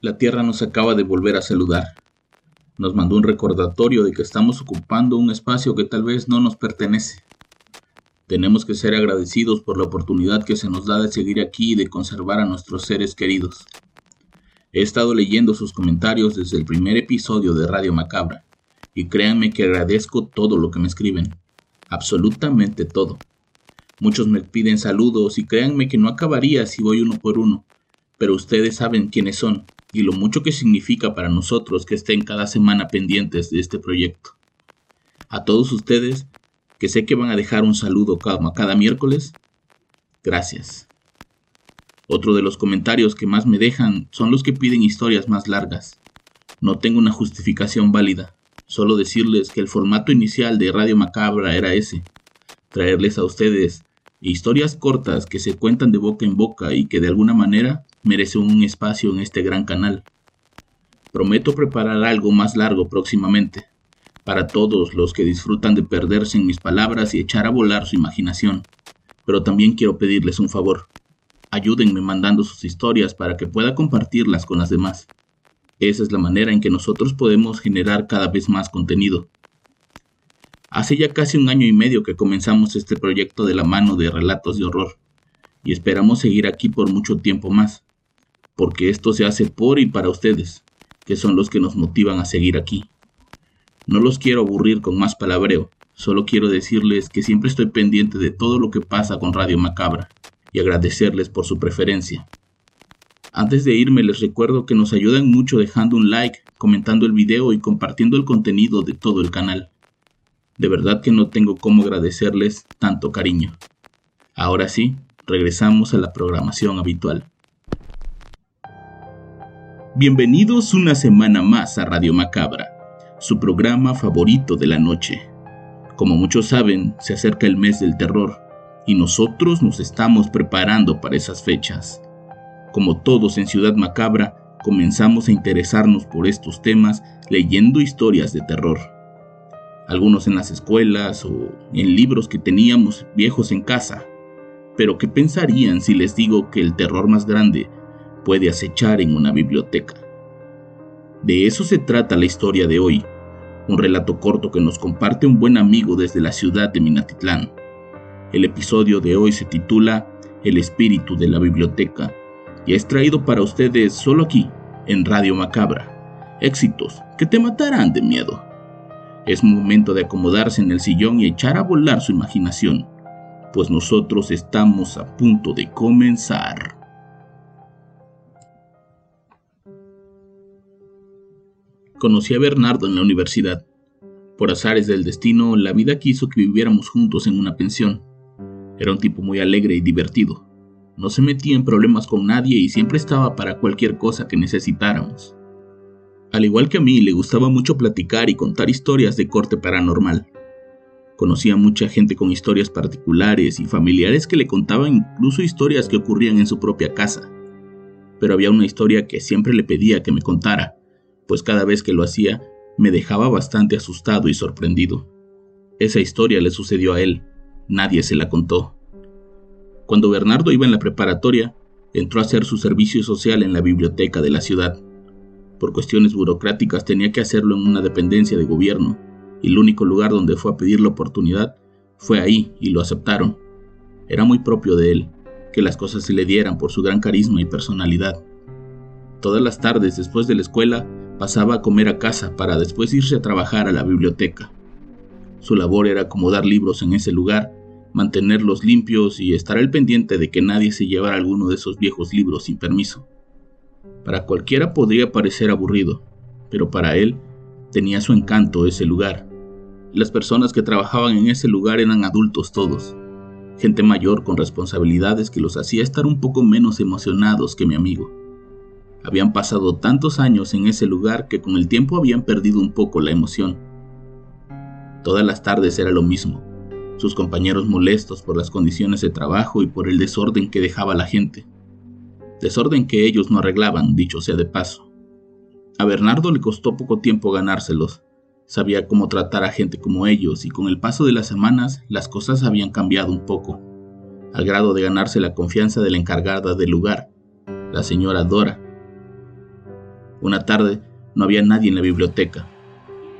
La Tierra nos acaba de volver a saludar. Nos mandó un recordatorio de que estamos ocupando un espacio que tal vez no nos pertenece. Tenemos que ser agradecidos por la oportunidad que se nos da de seguir aquí y de conservar a nuestros seres queridos. He estado leyendo sus comentarios desde el primer episodio de Radio Macabra, y créanme que agradezco todo lo que me escriben. Absolutamente todo. Muchos me piden saludos y créanme que no acabaría si voy uno por uno, pero ustedes saben quiénes son y lo mucho que significa para nosotros que estén cada semana pendientes de este proyecto. A todos ustedes, que sé que van a dejar un saludo cada, cada miércoles, gracias. Otro de los comentarios que más me dejan son los que piden historias más largas. No tengo una justificación válida, solo decirles que el formato inicial de Radio Macabra era ese, traerles a ustedes historias cortas que se cuentan de boca en boca y que de alguna manera merecen un espacio en este gran canal. Prometo preparar algo más largo próximamente, para todos los que disfrutan de perderse en mis palabras y echar a volar su imaginación. Pero también quiero pedirles un favor. Ayúdenme mandando sus historias para que pueda compartirlas con las demás. Esa es la manera en que nosotros podemos generar cada vez más contenido. Hace ya casi un año y medio que comenzamos este proyecto de la mano de relatos de horror, y esperamos seguir aquí por mucho tiempo más, porque esto se hace por y para ustedes, que son los que nos motivan a seguir aquí. No los quiero aburrir con más palabreo, solo quiero decirles que siempre estoy pendiente de todo lo que pasa con Radio Macabra, y agradecerles por su preferencia. Antes de irme les recuerdo que nos ayudan mucho dejando un like, comentando el video y compartiendo el contenido de todo el canal. De verdad que no tengo cómo agradecerles tanto cariño. Ahora sí, regresamos a la programación habitual. Bienvenidos una semana más a Radio Macabra, su programa favorito de la noche. Como muchos saben, se acerca el mes del terror y nosotros nos estamos preparando para esas fechas. Como todos en Ciudad Macabra, comenzamos a interesarnos por estos temas leyendo historias de terror. Algunos en las escuelas o en libros que teníamos viejos en casa. Pero ¿qué pensarían si les digo que el terror más grande puede acechar en una biblioteca? De eso se trata la historia de hoy, un relato corto que nos comparte un buen amigo desde la ciudad de Minatitlán. El episodio de hoy se titula El espíritu de la biblioteca y es traído para ustedes solo aquí, en Radio Macabra. Éxitos que te matarán de miedo. Es momento de acomodarse en el sillón y echar a volar su imaginación, pues nosotros estamos a punto de comenzar. Conocí a Bernardo en la universidad. Por azares del destino, la vida quiso que viviéramos juntos en una pensión. Era un tipo muy alegre y divertido. No se metía en problemas con nadie y siempre estaba para cualquier cosa que necesitáramos. Al igual que a mí, le gustaba mucho platicar y contar historias de corte paranormal. Conocía mucha gente con historias particulares y familiares que le contaban incluso historias que ocurrían en su propia casa. Pero había una historia que siempre le pedía que me contara, pues cada vez que lo hacía me dejaba bastante asustado y sorprendido. Esa historia le sucedió a él, nadie se la contó. Cuando Bernardo iba en la preparatoria, entró a hacer su servicio social en la biblioteca de la ciudad. Por cuestiones burocráticas tenía que hacerlo en una dependencia de gobierno, y el único lugar donde fue a pedir la oportunidad fue ahí y lo aceptaron. Era muy propio de él, que las cosas se le dieran por su gran carisma y personalidad. Todas las tardes después de la escuela pasaba a comer a casa para después irse a trabajar a la biblioteca. Su labor era acomodar libros en ese lugar, mantenerlos limpios y estar al pendiente de que nadie se llevara alguno de esos viejos libros sin permiso. Para cualquiera podría parecer aburrido, pero para él tenía su encanto ese lugar. Las personas que trabajaban en ese lugar eran adultos todos, gente mayor con responsabilidades que los hacía estar un poco menos emocionados que mi amigo. Habían pasado tantos años en ese lugar que con el tiempo habían perdido un poco la emoción. Todas las tardes era lo mismo, sus compañeros molestos por las condiciones de trabajo y por el desorden que dejaba la gente. Desorden que ellos no arreglaban, dicho sea de paso. A Bernardo le costó poco tiempo ganárselos. Sabía cómo tratar a gente como ellos y con el paso de las semanas las cosas habían cambiado un poco, al grado de ganarse la confianza de la encargada del lugar, la señora Dora. Una tarde no había nadie en la biblioteca.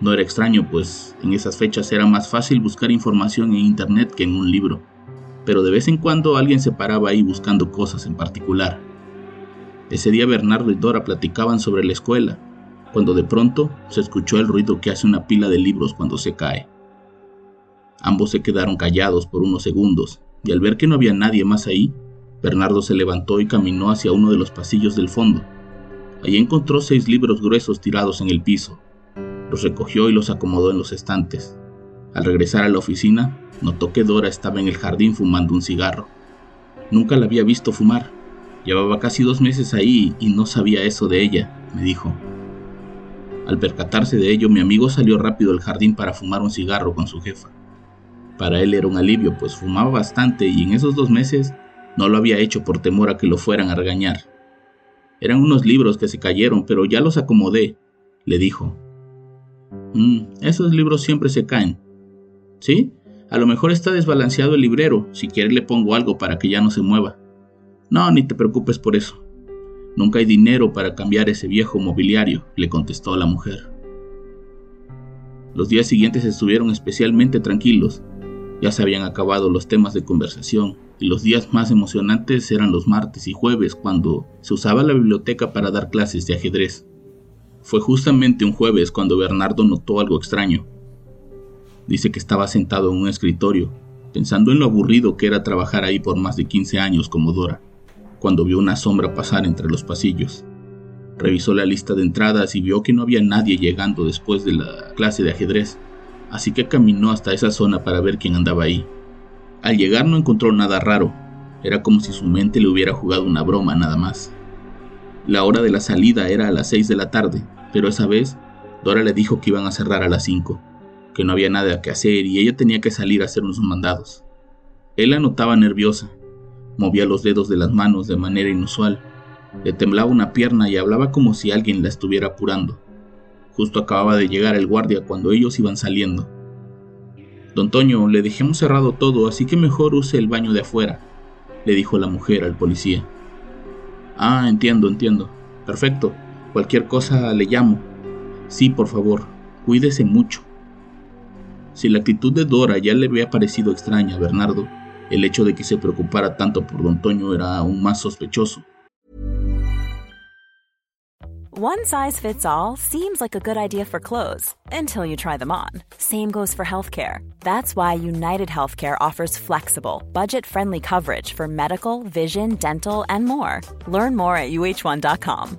No era extraño, pues en esas fechas era más fácil buscar información en Internet que en un libro, pero de vez en cuando alguien se paraba ahí buscando cosas en particular. Ese día Bernardo y Dora platicaban sobre la escuela, cuando de pronto se escuchó el ruido que hace una pila de libros cuando se cae. Ambos se quedaron callados por unos segundos, y al ver que no había nadie más ahí, Bernardo se levantó y caminó hacia uno de los pasillos del fondo. Allí encontró seis libros gruesos tirados en el piso. Los recogió y los acomodó en los estantes. Al regresar a la oficina, notó que Dora estaba en el jardín fumando un cigarro. Nunca la había visto fumar. Llevaba casi dos meses ahí y no sabía eso de ella, me dijo. Al percatarse de ello, mi amigo salió rápido al jardín para fumar un cigarro con su jefa. Para él era un alivio, pues fumaba bastante y en esos dos meses no lo había hecho por temor a que lo fueran a regañar. Eran unos libros que se cayeron, pero ya los acomodé, le dijo. Mm, esos libros siempre se caen. ¿Sí? A lo mejor está desbalanceado el librero, si quiere le pongo algo para que ya no se mueva. No, ni te preocupes por eso. Nunca hay dinero para cambiar ese viejo mobiliario, le contestó la mujer. Los días siguientes estuvieron especialmente tranquilos. Ya se habían acabado los temas de conversación y los días más emocionantes eran los martes y jueves cuando se usaba la biblioteca para dar clases de ajedrez. Fue justamente un jueves cuando Bernardo notó algo extraño. Dice que estaba sentado en un escritorio, pensando en lo aburrido que era trabajar ahí por más de 15 años como Dora cuando vio una sombra pasar entre los pasillos. Revisó la lista de entradas y vio que no había nadie llegando después de la clase de ajedrez, así que caminó hasta esa zona para ver quién andaba ahí. Al llegar no encontró nada raro, era como si su mente le hubiera jugado una broma nada más. La hora de la salida era a las 6 de la tarde, pero esa vez Dora le dijo que iban a cerrar a las 5, que no había nada que hacer y ella tenía que salir a hacer unos mandados. Él la notaba nerviosa, Movía los dedos de las manos de manera inusual. Le temblaba una pierna y hablaba como si alguien la estuviera apurando. Justo acababa de llegar el guardia cuando ellos iban saliendo. Don Toño, le dejemos cerrado todo, así que mejor use el baño de afuera, le dijo la mujer al policía. Ah, entiendo, entiendo. Perfecto. Cualquier cosa le llamo. Sí, por favor, cuídese mucho. Si la actitud de Dora ya le había parecido extraña a Bernardo, El hecho de que se preocupara tanto por Don Toño era aún más sospechoso. One size fits all seems like a good idea for clothes until you try them on. Same goes for healthcare. That's why United Healthcare offers flexible, budget friendly coverage for medical, vision, dental, and more. Learn more at uh1.com.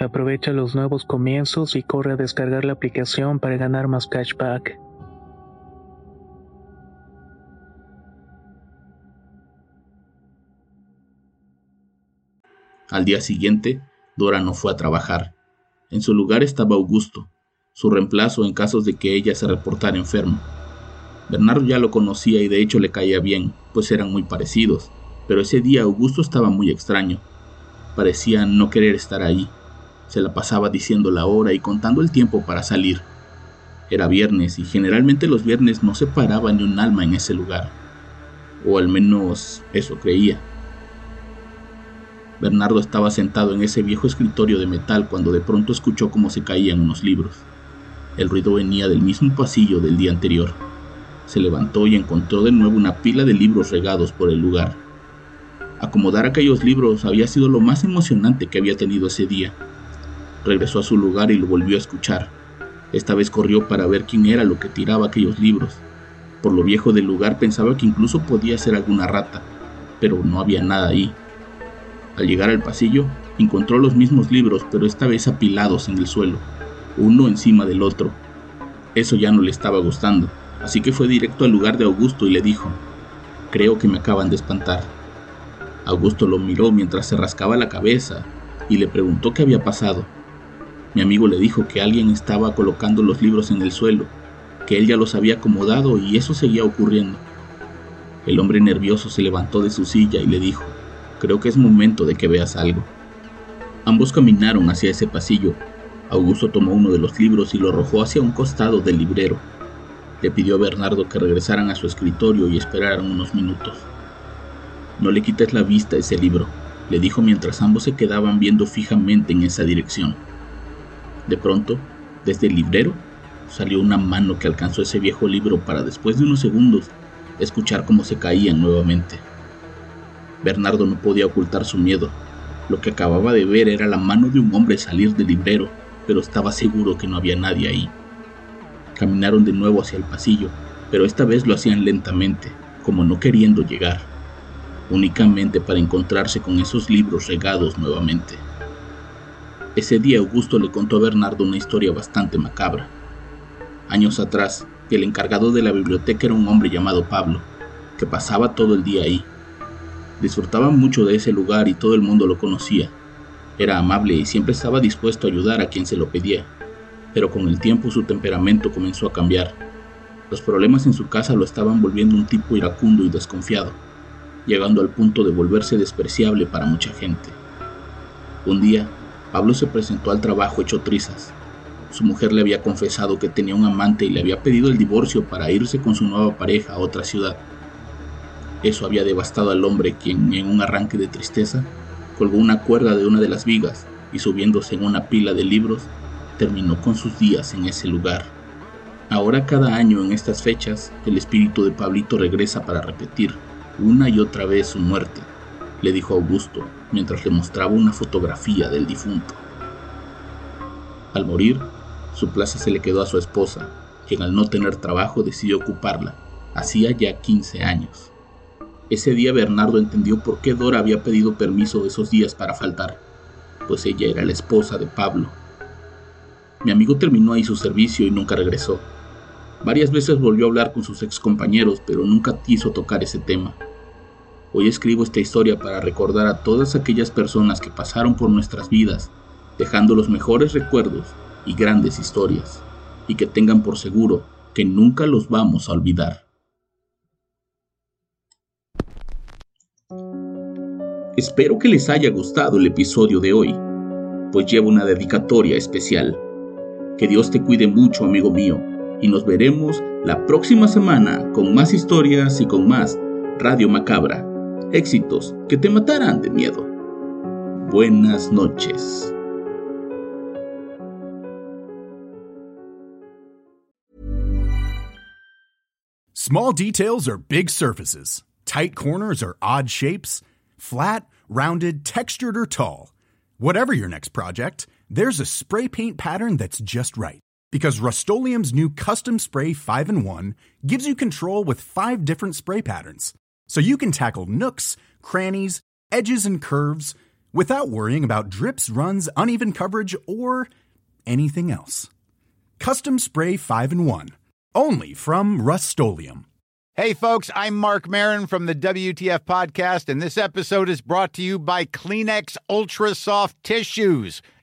Aprovecha los nuevos comienzos y corre a descargar la aplicación para ganar más cashback. Al día siguiente, Dora no fue a trabajar. En su lugar estaba Augusto, su reemplazo en casos de que ella se reportara enferma. Bernardo ya lo conocía y de hecho le caía bien, pues eran muy parecidos, pero ese día Augusto estaba muy extraño. Parecía no querer estar ahí. Se la pasaba diciendo la hora y contando el tiempo para salir. Era viernes y generalmente los viernes no se paraba ni un alma en ese lugar. O al menos eso creía. Bernardo estaba sentado en ese viejo escritorio de metal cuando de pronto escuchó cómo se caían unos libros. El ruido venía del mismo pasillo del día anterior. Se levantó y encontró de nuevo una pila de libros regados por el lugar. Acomodar aquellos libros había sido lo más emocionante que había tenido ese día. Regresó a su lugar y lo volvió a escuchar. Esta vez corrió para ver quién era lo que tiraba aquellos libros. Por lo viejo del lugar pensaba que incluso podía ser alguna rata, pero no había nada ahí. Al llegar al pasillo, encontró los mismos libros, pero esta vez apilados en el suelo, uno encima del otro. Eso ya no le estaba gustando, así que fue directo al lugar de Augusto y le dijo, creo que me acaban de espantar. Augusto lo miró mientras se rascaba la cabeza y le preguntó qué había pasado. Mi amigo le dijo que alguien estaba colocando los libros en el suelo, que él ya los había acomodado y eso seguía ocurriendo. El hombre nervioso se levantó de su silla y le dijo, creo que es momento de que veas algo. Ambos caminaron hacia ese pasillo. Augusto tomó uno de los libros y lo arrojó hacia un costado del librero. Le pidió a Bernardo que regresaran a su escritorio y esperaran unos minutos. No le quites la vista a ese libro, le dijo mientras ambos se quedaban viendo fijamente en esa dirección. De pronto, desde el librero, salió una mano que alcanzó ese viejo libro para después de unos segundos escuchar cómo se caían nuevamente. Bernardo no podía ocultar su miedo. Lo que acababa de ver era la mano de un hombre salir del librero, pero estaba seguro que no había nadie ahí. Caminaron de nuevo hacia el pasillo, pero esta vez lo hacían lentamente, como no queriendo llegar, únicamente para encontrarse con esos libros regados nuevamente. Ese día Augusto le contó a Bernardo una historia bastante macabra. Años atrás, el encargado de la biblioteca era un hombre llamado Pablo, que pasaba todo el día ahí. Disfrutaba mucho de ese lugar y todo el mundo lo conocía. Era amable y siempre estaba dispuesto a ayudar a quien se lo pedía, pero con el tiempo su temperamento comenzó a cambiar. Los problemas en su casa lo estaban volviendo un tipo iracundo y desconfiado, llegando al punto de volverse despreciable para mucha gente. Un día, Pablo se presentó al trabajo hecho trizas. Su mujer le había confesado que tenía un amante y le había pedido el divorcio para irse con su nueva pareja a otra ciudad. Eso había devastado al hombre quien, en un arranque de tristeza, colgó una cuerda de una de las vigas y subiéndose en una pila de libros, terminó con sus días en ese lugar. Ahora cada año en estas fechas, el espíritu de Pablito regresa para repetir una y otra vez su muerte le dijo Augusto mientras le mostraba una fotografía del difunto. Al morir, su plaza se le quedó a su esposa, quien al no tener trabajo decidió ocuparla. Hacía ya 15 años. Ese día Bernardo entendió por qué Dora había pedido permiso esos días para faltar, pues ella era la esposa de Pablo. Mi amigo terminó ahí su servicio y nunca regresó. Varias veces volvió a hablar con sus ex compañeros, pero nunca quiso tocar ese tema. Hoy escribo esta historia para recordar a todas aquellas personas que pasaron por nuestras vidas, dejando los mejores recuerdos y grandes historias, y que tengan por seguro que nunca los vamos a olvidar. Espero que les haya gustado el episodio de hoy, pues lleva una dedicatoria especial. Que Dios te cuide mucho, amigo mío, y nos veremos la próxima semana con más historias y con más Radio Macabra. Éxitos que te matarán de miedo. Buenas noches. Small details are big surfaces. Tight corners are odd shapes. Flat, rounded, textured, or tall. Whatever your next project, there's a spray paint pattern that's just right. Because Rust new Custom Spray 5 in 1 gives you control with five different spray patterns. So you can tackle nooks, crannies, edges, and curves without worrying about drips, runs, uneven coverage, or anything else. Custom Spray 5 in 1. Only from Rust Hey, folks, I'm Mark Marin from the WTF Podcast, and this episode is brought to you by Kleenex Ultra Soft Tissues